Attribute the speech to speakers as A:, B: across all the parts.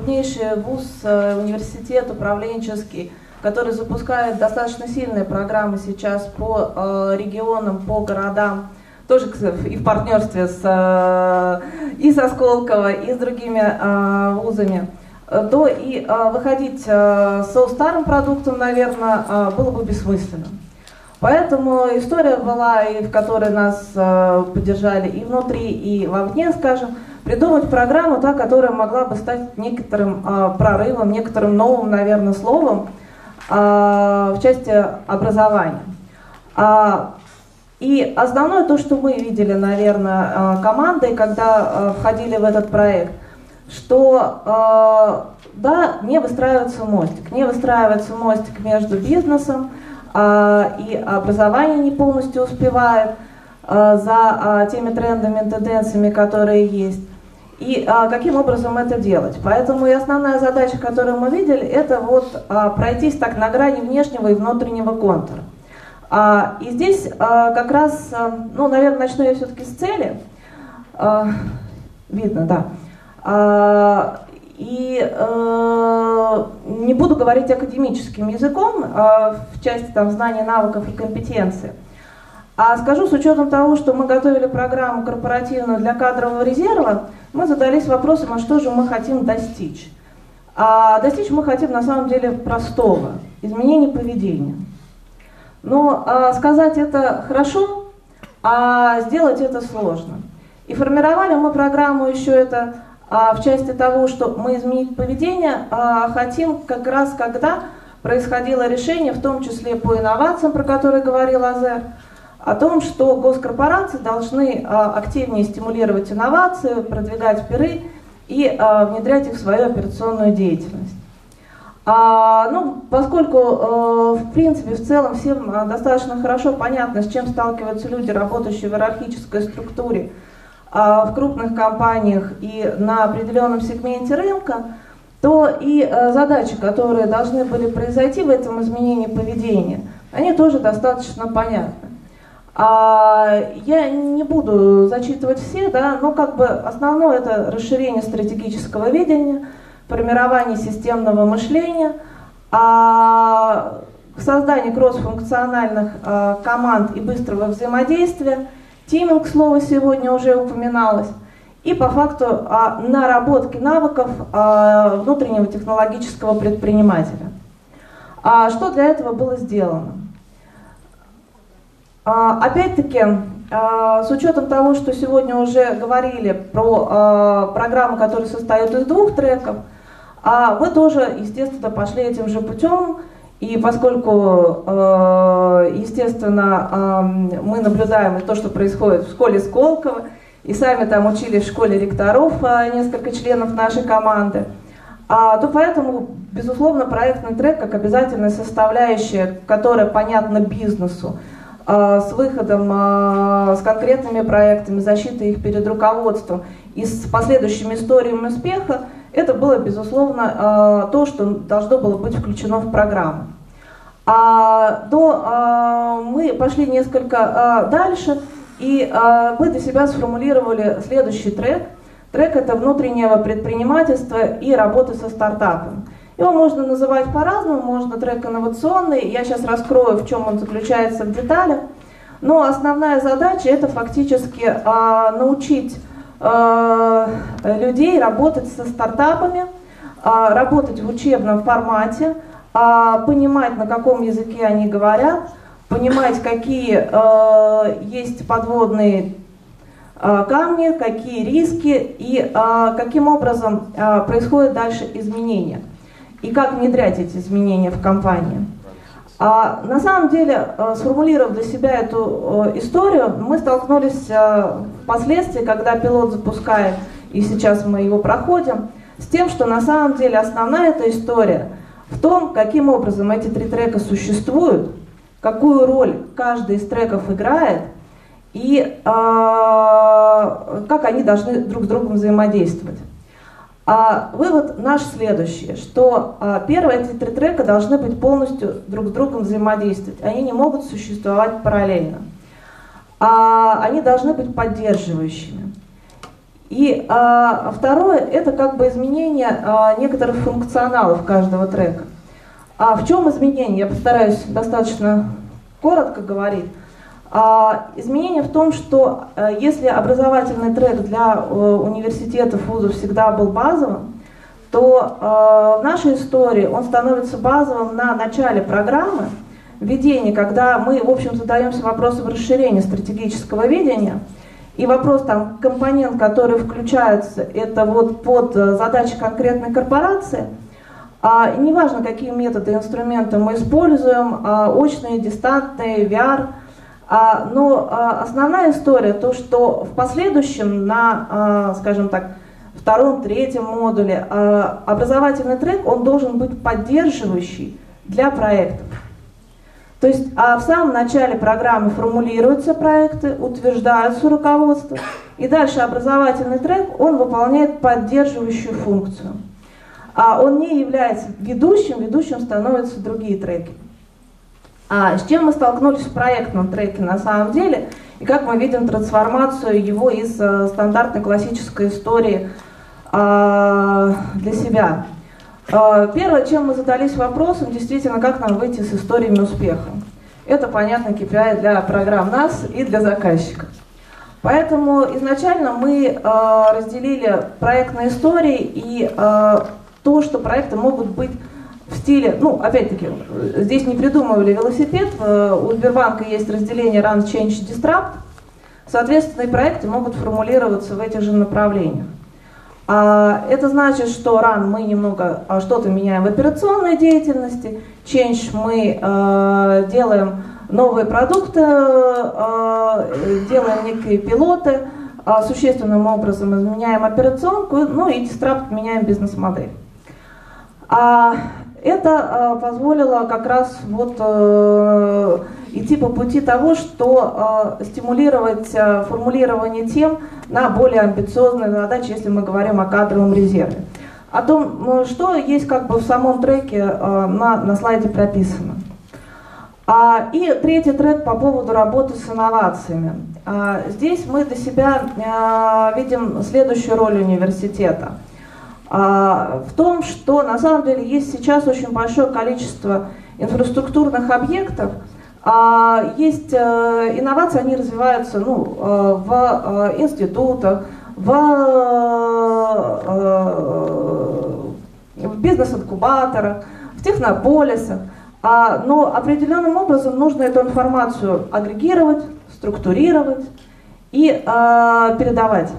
A: крупнейший вуз, э, университет управленческий, который запускает достаточно сильные программы сейчас по э, регионам, по городам, тоже и в партнерстве с, э, и со Сколково, и с другими вузами, то и выходить со старым продуктом, наверное, было бы бессмысленно. Поэтому история была, и в которой нас поддержали и внутри, и вовне, скажем, придумать программу, та, которая могла бы стать некоторым э, прорывом, некоторым новым, наверное, словом э, в части образования. А, и основное то, что мы видели, наверное, э, командой, когда э, входили в этот проект, что э, да, не выстраивается мостик, не выстраивается мостик между бизнесом, а, и образование не полностью успевает а, за а, теми трендами, тенденциями, которые есть. И каким образом это делать? Поэтому и основная задача, которую мы видели, это вот пройтись так на грани внешнего и внутреннего контура. И здесь как раз, ну, наверное, начну я все-таки с цели. Видно, да. И э, не буду говорить академическим языком э, в части там, знаний, навыков и компетенции, а скажу с учетом того, что мы готовили программу корпоративную для кадрового резерва, мы задались вопросом, а что же мы хотим достичь. А достичь мы хотим на самом деле простого – изменения поведения. Но а, сказать это хорошо, а сделать это сложно. И формировали мы программу еще это а в части того, что мы изменить поведение а, хотим как раз когда происходило решение, в том числе по инновациям, про которые говорил Азер, о том, что госкорпорации должны а, активнее стимулировать инновации, продвигать пиры и а, внедрять их в свою операционную деятельность. А, ну, поскольку, э, в принципе, в целом всем достаточно хорошо понятно, с чем сталкиваются люди, работающие в иерархической структуре, а, в крупных компаниях и на определенном сегменте рынка, то и задачи, которые должны были произойти в этом изменении поведения, они тоже достаточно понятны. А я не буду зачитывать все, да, но как бы основное это расширение стратегического видения, формирование системного мышления, а создание кроссфункциональных а, команд и быстрого взаимодействия – Тиминг, слово сегодня уже упоминалось. И по факту а, наработки навыков а, внутреннего технологического предпринимателя. А что для этого было сделано? А, Опять-таки, а, с учетом того, что сегодня уже говорили про а, программу, которая состоит из двух треков, а вы тоже, естественно, пошли этим же путем, и поскольку, естественно, мы наблюдаем то, что происходит в школе Сколково, и сами там учились в школе ректоров несколько членов нашей команды, то поэтому, безусловно, проектный трек как обязательная составляющая, которая понятна бизнесу, с выходом, с конкретными проектами, защитой их перед руководством и с последующими историями успеха, это было, безусловно, э, то, что должно было быть включено в программу. А, до, мы пошли несколько дальше, и мы для себя сформулировали следующий трек. Трек это внутреннего предпринимательства и работы со стартапом. Его можно называть по-разному, можно трек инновационный. Я сейчас раскрою, в чем он заключается в деталях. Но основная задача это фактически а, научить Э, людей работать со стартапами, а, работать в учебном формате, а, понимать, на каком языке они говорят, понимать, какие э, есть подводные э, камни, какие риски и каким образом происходят дальше изменения и как внедрять эти изменения в компании. А на самом деле, э, сформулировав для себя эту э, историю, мы столкнулись э, впоследствии, когда пилот запускает, и сейчас мы его проходим, с тем, что на самом деле основная эта история в том, каким образом эти три трека существуют, какую роль каждый из треков играет, и э, как они должны друг с другом взаимодействовать. А вывод наш следующий, что а, первые эти три трека должны быть полностью друг с другом взаимодействовать. Они не могут существовать параллельно. А, они должны быть поддерживающими. И а, второе – это как бы изменение а, некоторых функционалов каждого трека. А в чем изменение? Я постараюсь достаточно коротко говорить. А, изменение в том, что а, если образовательный трек для а, университетов, вузов всегда был базовым, то э, в нашей истории он становится базовым на начале программы введения, когда мы, в общем, задаемся вопросом расширения стратегического видения. И вопрос там, компонент, который включается, это вот под э, задачи конкретной корпорации. А, неважно, какие методы, инструменты мы используем, а, очные, дистантные, VR. А, но а, основная история, то, что в последующем на, а, скажем так, втором, третьем модуле. Образовательный трек, он должен быть поддерживающий для проектов. То есть в самом начале программы формулируются проекты, утверждаются руководство, и дальше образовательный трек, он выполняет поддерживающую функцию. А он не является ведущим, ведущим становятся другие треки. А с чем мы столкнулись в проектном треке на самом деле, и как мы видим трансформацию его из э, стандартной классической истории а, для себя. А, первое, чем мы задались вопросом, действительно, как нам выйти с историями успеха. Это, понятно, KPI для программ нас и для заказчика. Поэтому изначально мы э, разделили проектные истории и э, то, что проекты могут быть в стиле, ну, опять-таки, здесь не придумывали велосипед, у Сбербанка есть разделение Run, Change, Disrupt, соответственно, и проекты могут формулироваться в этих же направлениях. А, это значит, что run мы немного а, что-то меняем в операционной деятельности, change мы э, делаем новые продукты, э, делаем некие пилоты, э, существенным образом изменяем операционку, ну и disrupt меняем бизнес-модель. А это э, позволило как раз вот э, идти по пути того, что э, стимулировать формулирование тем на более амбициозные задачи, если мы говорим о кадровом резерве. О том, что есть как бы в самом треке на, на слайде прописано. А, и третий трек по поводу работы с инновациями. А, здесь мы для себя а, видим следующую роль университета. А, в том, что на самом деле есть сейчас очень большое количество инфраструктурных объектов, а есть э, инновации, они развиваются ну, э, в э, институтах, в, в бизнес-инкубаторах, в технополисах. А, но определенным образом нужно эту информацию агрегировать, структурировать и передавать.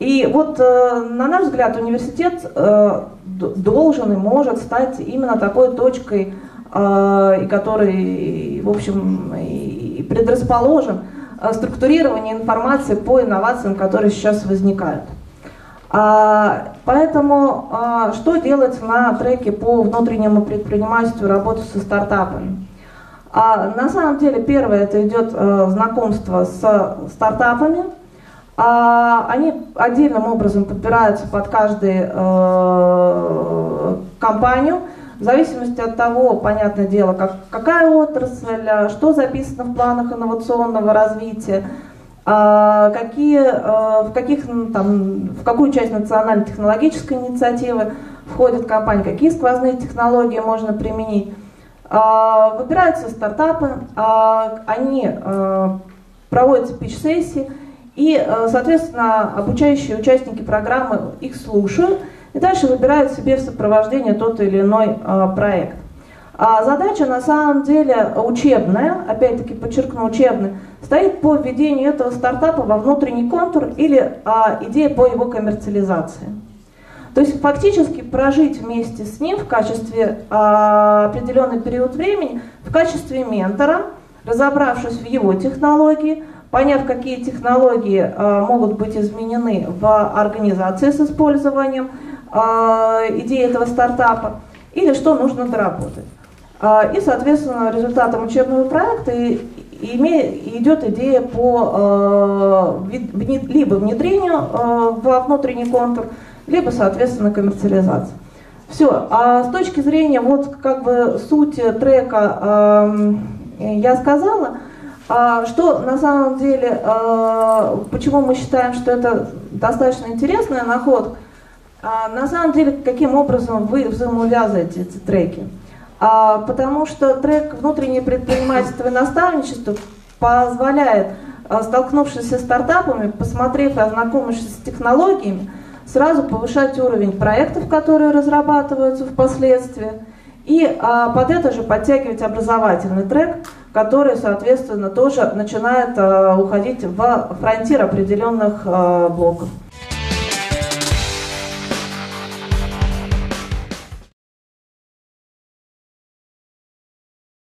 A: И вот, на наш взгляд, университет должен и может стать именно такой точкой а, и который, в общем, и предрасположен а, структурирование информации по инновациям, которые сейчас возникают. А, поэтому что делать на треке по внутреннему предпринимательству, работу со стартапами? На самом деле, первое, это идет знакомство с стартапами. Они отдельным образом подбираются под каждую компанию – в зависимости от того, понятное дело, как, какая отрасль, а, что записано в планах инновационного развития, а, какие, а, в, каких, там, в какую часть национальной технологической инициативы входит компания, какие сквозные технологии можно применить. Выбираются стартапы, они проводятся пич-сессии, и, соответственно, обучающие участники программы их слушают, и дальше выбирают себе в сопровождение тот или иной а, проект. А задача на самом деле учебная, опять-таки подчеркну учебная, стоит по введению этого стартапа во внутренний контур или а, идея по его коммерциализации. То есть фактически прожить вместе с ним в качестве а, определенный период времени, в качестве ментора, разобравшись в его технологии, поняв, какие технологии а, могут быть изменены в организации с использованием а, идеи этого стартапа, или что нужно доработать. А, и, соответственно, результатом учебного проекта идет идея по либо внедрению во внутренний контур, либо, соответственно, коммерциализации. Все. А с точки зрения вот как бы сути трека я сказала, что на самом деле, почему мы считаем, что это достаточно интересная находка. А, на самом деле, каким образом вы взаимоувязываете эти треки? А, потому что трек «Внутреннее предпринимательство и наставничество» позволяет, а, столкнувшись с стартапами, посмотрев и ознакомившись с технологиями, сразу повышать уровень проектов, которые разрабатываются впоследствии, и а, под это же подтягивать образовательный трек, который, соответственно, тоже начинает а, уходить в фронтир определенных а, блоков.